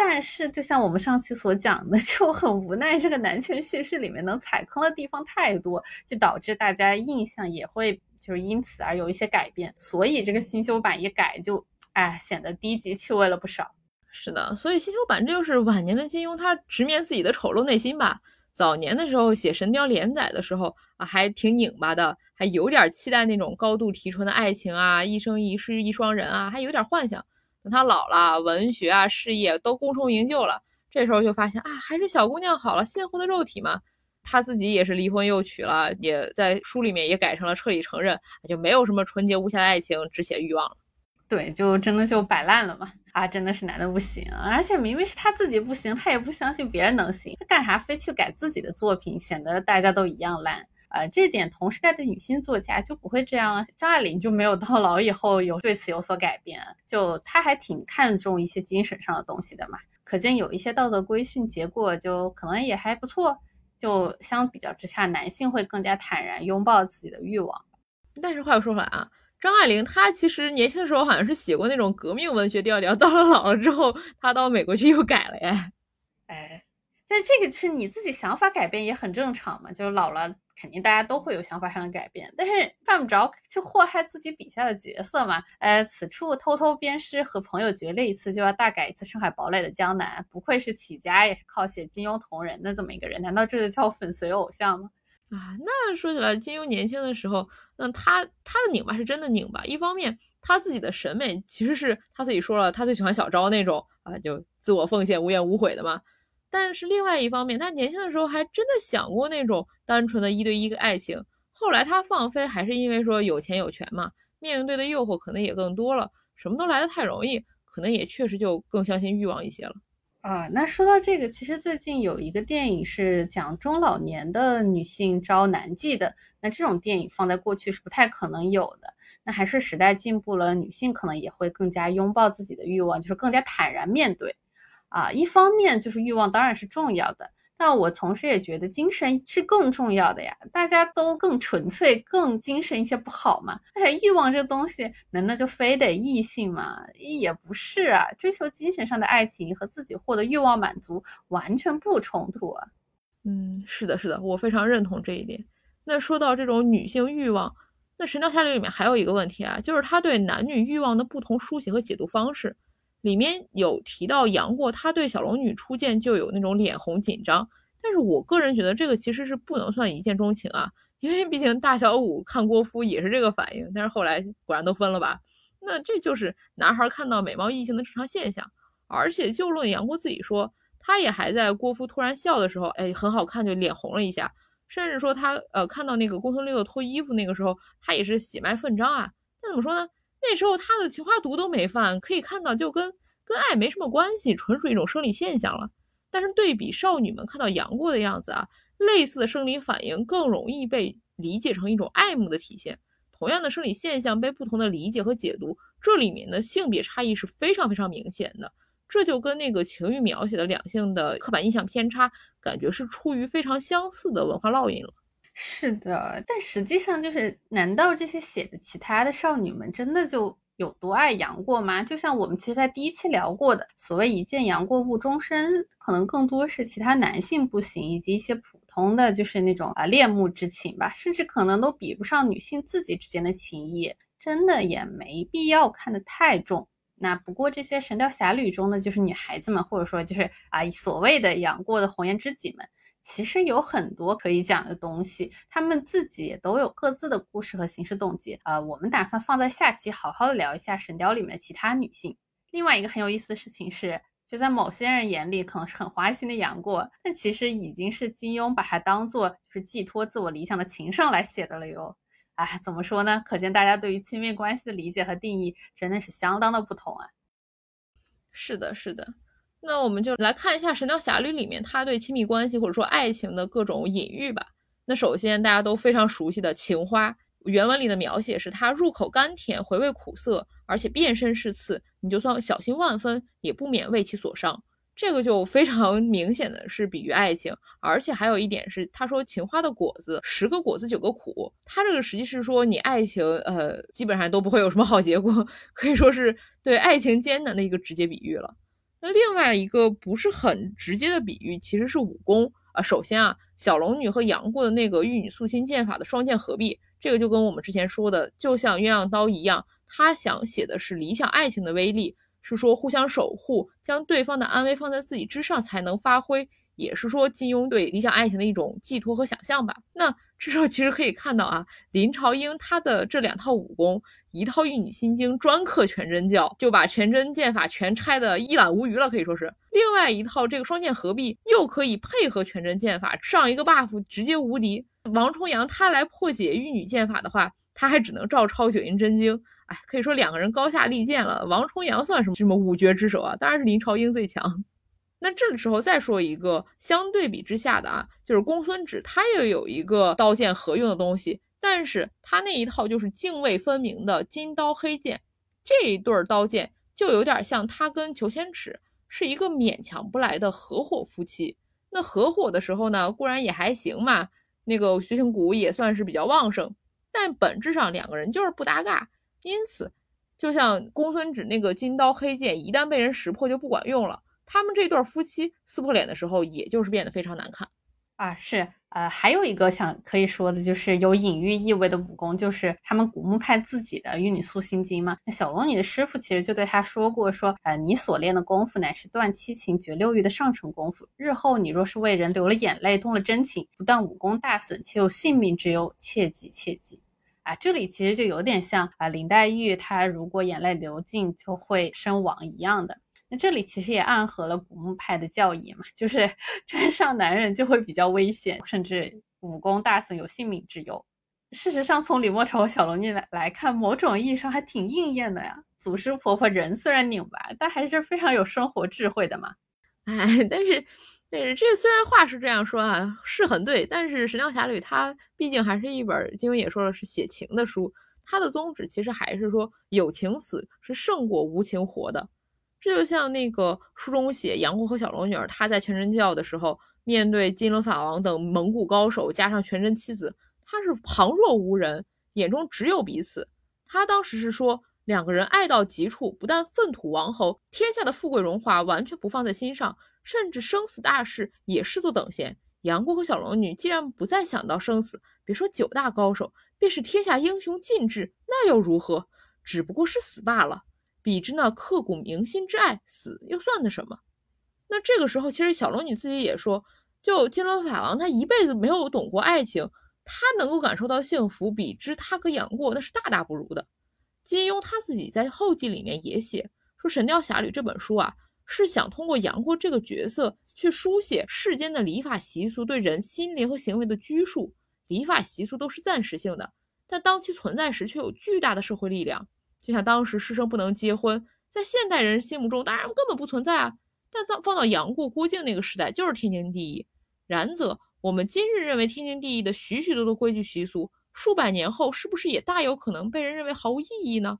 但是，就像我们上期所讲的，就很无奈，这个男权叙事里面能踩坑的地方太多，就导致大家印象也会就是因此而有一些改变。所以这个新修版一改，就哎显得低级趣味了不少。是的，所以新修版这就是晚年的金庸他直面自己的丑陋内心吧。早年的时候写《神雕》连载的时候啊，还挺拧巴的，还有点期待那种高度提纯的爱情啊，一生一世一双人啊，还有点幻想。等他老了，文学啊、事业都功成名就了，这时候就发现啊，还是小姑娘好了，鲜活的肉体嘛。他自己也是离婚又娶了，也在书里面也改成了彻底承认，就没有什么纯洁无瑕的爱情，只写欲望了。对，就真的就摆烂了嘛。啊，真的是男的不行，而且明明是他自己不行，他也不相信别人能行，他干啥非去改自己的作品，显得大家都一样烂。呃，这点同时代的女性作家就不会这样。张爱玲就没有到老以后有对此有所改变，就她还挺看重一些精神上的东西的嘛。可见有一些道德规训，结果就可能也还不错。就相比较之下，男性会更加坦然拥抱自己的欲望。但是话又说回来啊，张爱玲她其实年轻的时候好像是写过那种革命文学调调，到了老了之后，她到美国去又改了呀。哎，在这个就是你自己想法改变也很正常嘛，就老了。肯定大家都会有想法上的改变，但是犯不着去祸害自己笔下的角色嘛。呃，此处偷偷鞭尸，和朋友决裂一次就要大改一次《深海堡垒》的江南，不愧是起家也是靠写金庸同人的这么一个人，难道这就叫粉随偶像吗？啊，那说起来，金庸年轻的时候，那他他的拧巴是真的拧巴。一方面，他自己的审美其实是他自己说了，他最喜欢小昭那种啊，就自我奉献、无怨无悔的嘛。但是另外一方面，他年轻的时候还真的想过那种单纯的一对一的爱情。后来他放飞，还是因为说有钱有权嘛，面对的诱惑可能也更多了，什么都来得太容易，可能也确实就更相信欲望一些了。啊，那说到这个，其实最近有一个电影是讲中老年的女性招男妓的，那这种电影放在过去是不太可能有的。那还是时代进步了，女性可能也会更加拥抱自己的欲望，就是更加坦然面对。啊，一方面就是欲望当然是重要的，但我同时也觉得精神是更重要的呀。大家都更纯粹、更精神一些不好吗？哎，欲望这个东西，难道就非得异性吗？也不是啊，追求精神上的爱情和自己获得欲望满足完全不冲突啊。嗯，是的，是的，我非常认同这一点。那说到这种女性欲望，那《神雕侠侣》里面还有一个问题啊，就是他对男女欲望的不同书写和解读方式。里面有提到杨过，他对小龙女初见就有那种脸红紧张，但是我个人觉得这个其实是不能算一见钟情啊，因为毕竟大小五看郭芙也是这个反应，但是后来果然都分了吧？那这就是男孩看到美貌异性的正常现象。而且就论杨过自己说，他也还在郭芙突然笑的时候，哎，很好看就脸红了一下，甚至说他呃看到那个公孙六六脱衣服那个时候，他也是喜脉奋张啊。那怎么说呢？那时候他的情花毒都没犯，可以看到就跟跟爱没什么关系，纯属一种生理现象了。但是对比少女们看到杨过的样子啊，类似的生理反应更容易被理解成一种爱慕的体现。同样的生理现象被不同的理解和解读，这里面的性别差异是非常非常明显的。这就跟那个情欲描写的两性的刻板印象偏差，感觉是出于非常相似的文化烙印了。是的，但实际上就是，难道这些写的其他的少女们真的就有多爱杨过吗？就像我们其实，在第一期聊过的，所谓一见杨过误终身，可能更多是其他男性不行，以及一些普通的就是那种啊恋慕之情吧，甚至可能都比不上女性自己之间的情谊，真的也没必要看得太重。那不过这些《神雕侠侣》中的就是女孩子们，或者说就是啊所谓的杨过的红颜知己们，其实有很多可以讲的东西，他们自己也都有各自的故事和行事动机。呃，我们打算放在下期好好的聊一下《神雕》里面的其他女性。另外一个很有意思的事情是，就在某些人眼里可能是很花心的杨过，但其实已经是金庸把他当做就是寄托自我理想的情圣来写的了哟。哎，怎么说呢？可见大家对于亲密关系的理解和定义真的是相当的不同啊。是的，是的。那我们就来看一下《神雕侠侣》里面他对亲密关系或者说爱情的各种隐喻吧。那首先大家都非常熟悉的情花，原文里的描写是它入口甘甜，回味苦涩，而且遍身是刺，你就算小心万分，也不免为其所伤。这个就非常 明显的是比喻爱情，而且还有一点是，他说情花的果子十个果子九个苦，他这个实际是说你爱情，呃，基本上都不会有什么好结果，可以说是对爱情艰难的一个直接比喻了。那另外一个不是很直接的比喻，其实是武功啊。首先啊，小龙女和杨过的那个玉女素心剑法的双剑合璧，这个就跟我们之前说的，就像鸳鸯刀一样，他想写的是理想爱情的威力。是说互相守护，将对方的安危放在自己之上才能发挥，也是说金庸对理想爱情的一种寄托和想象吧。那这时候其实可以看到啊，林朝英他的这两套武功，一套玉女心经专克全真教，就把全真剑法全拆的一览无余了，可以说是；另外一套这个双剑合璧，又可以配合全真剑法上一个 buff，直接无敌。王重阳他来破解玉女剑法的话，他还只能照抄九阴真经。哎，可以说两个人高下立见了。王重阳算什么什么五绝之首啊？当然是林朝英最强。那这个时候再说一个相对比之下的啊，就是公孙止，他也有一个刀剑合用的东西，但是他那一套就是泾渭分明的金刀黑剑。这一对儿刀剑就有点像他跟裘千尺是一个勉强不来的合伙夫妻。那合伙的时候呢，固然也还行嘛，那个血性骨也算是比较旺盛，但本质上两个人就是不搭嘎。因此，就像公孙止那个金刀黑剑，一旦被人识破就不管用了。他们这对夫妻撕破脸的时候，也就是变得非常难看啊。是，呃，还有一个想可以说的，就是有隐喻意味的武功，就是他们古墓派自己的玉女素心经嘛。那小龙女的师傅其实就对他说过，说，呃，你所练的功夫乃是断七情绝六欲的上乘功夫，日后你若是为人流了眼泪，动了真情，不但武功大损，且有性命之忧，切记切记。啊，这里其实就有点像啊，林黛玉她如果眼泪流尽就会身亡一样的。那这里其实也暗合了古墓派的教义嘛，就是 沾上男人就会比较危险，甚至武功大损，有性命之忧。事实上，从李莫愁和小龙女来来看，某种意义上还挺应验的呀。祖师婆婆人虽然拧巴，但还是非常有生活智慧的嘛。哎，但是。但是这虽然话是这样说啊，是很对，但是《神雕侠侣》它毕竟还是一本金庸也说了是写情的书，它的宗旨其实还是说有情死是胜过无情活的。这就像那个书中写杨过和小龙女儿，他在全真教的时候，面对金轮法王等蒙古高手，加上全真七子，他是旁若无人，眼中只有彼此。他当时是说两个人爱到极处，不但粪土王侯，天下的富贵荣华完全不放在心上。甚至生死大事也视作等闲。杨过和小龙女既然不再想到生死，别说九大高手，便是天下英雄尽至，那又如何？只不过是死罢了。比之那刻骨铭心之爱，死又算得什么？那这个时候，其实小龙女自己也说，就金轮法王，他一辈子没有懂过爱情，他能够感受到幸福，比之他跟杨过，那是大大不如的。金庸他自己在后记里面也写说，《神雕侠侣》这本书啊。是想通过杨过这个角色去书写世间的礼法习俗对人心灵和行为的拘束。礼法习俗都是暂时性的，但当其存在时，却有巨大的社会力量。就像当时师生不能结婚，在现代人心目中当然根本不存在啊。但放放到杨过、郭靖那个时代，就是天经地义。然则，我们今日认为天经地义的许许多多规矩习俗，数百年后是不是也大有可能被人认为毫无意义呢？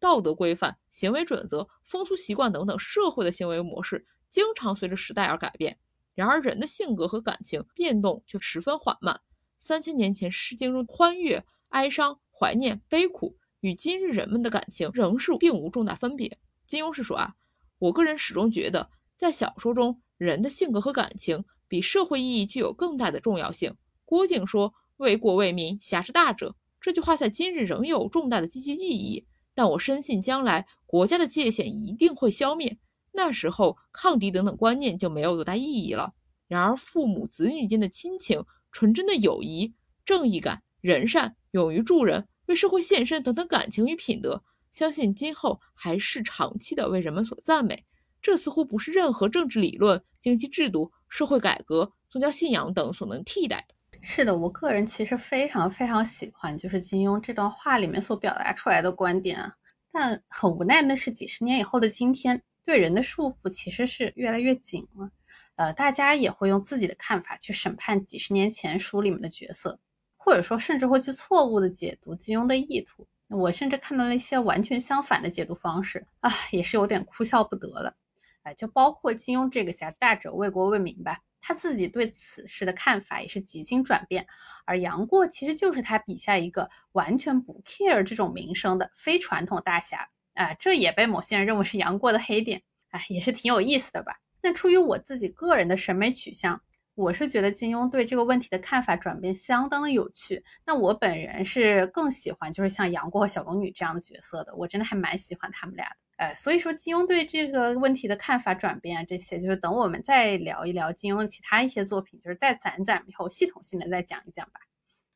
道德规范、行为准则、风俗习惯等等社会的行为模式，经常随着时代而改变。然而，人的性格和感情变动却十分缓慢。三千年前《诗经》中欢悦、哀伤、怀念、悲苦，与今日人们的感情仍是并无重大分别。金庸是说啊，我个人始终觉得，在小说中，人的性格和感情比社会意义具有更大的重要性。郭靖说“为国为民，侠之大者”，这句话在今日仍有重大的积极意义。但我深信，将来国家的界限一定会消灭。那时候，抗敌等等观念就没有多大意义了。然而，父母子女间的亲情、纯真的友谊、正义感、仁善、勇于助人、为社会献身等等感情与品德，相信今后还是长期的为人们所赞美。这似乎不是任何政治理论、经济制度、社会改革、宗教信仰等所能替代的。是的，我个人其实非常非常喜欢，就是金庸这段话里面所表达出来的观点啊。但很无奈的是，几十年以后的今天。对人的束缚其实是越来越紧了，呃，大家也会用自己的看法去审判几十年前书里面的角色，或者说甚至会去错误的解读金庸的意图。我甚至看到了一些完全相反的解读方式啊，也是有点哭笑不得了。哎，就包括金庸这个侠之大者为国为民吧，他自己对此事的看法也是几经转变。而杨过其实就是他笔下一个完全不 care 这种名声的非传统大侠。啊，这也被某些人认为是杨过的黑点，哎，也是挺有意思的吧？那出于我自己个人的审美取向，我是觉得金庸对这个问题的看法转变相当的有趣。那我本人是更喜欢就是像杨过和小龙女这样的角色的，我真的还蛮喜欢他们俩的。哎，所以说金庸对这个问题的看法转变啊，这些就是等我们再聊一聊金庸的其他一些作品，就是再攒攒以后系统性的再讲一讲吧。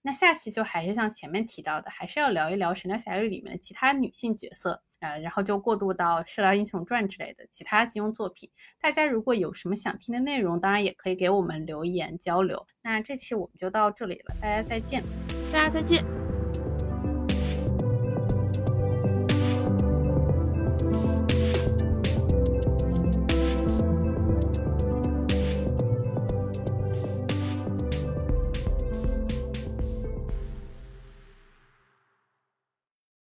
那下期就还是像前面提到的，还是要聊一聊《神雕侠侣》里面的其他女性角色。呃，然后就过渡到《射雕英雄传》之类的其他金庸作品。大家如果有什么想听的内容，当然也可以给我们留言交流。那这期我们就到这里了，大家再见，大家再见。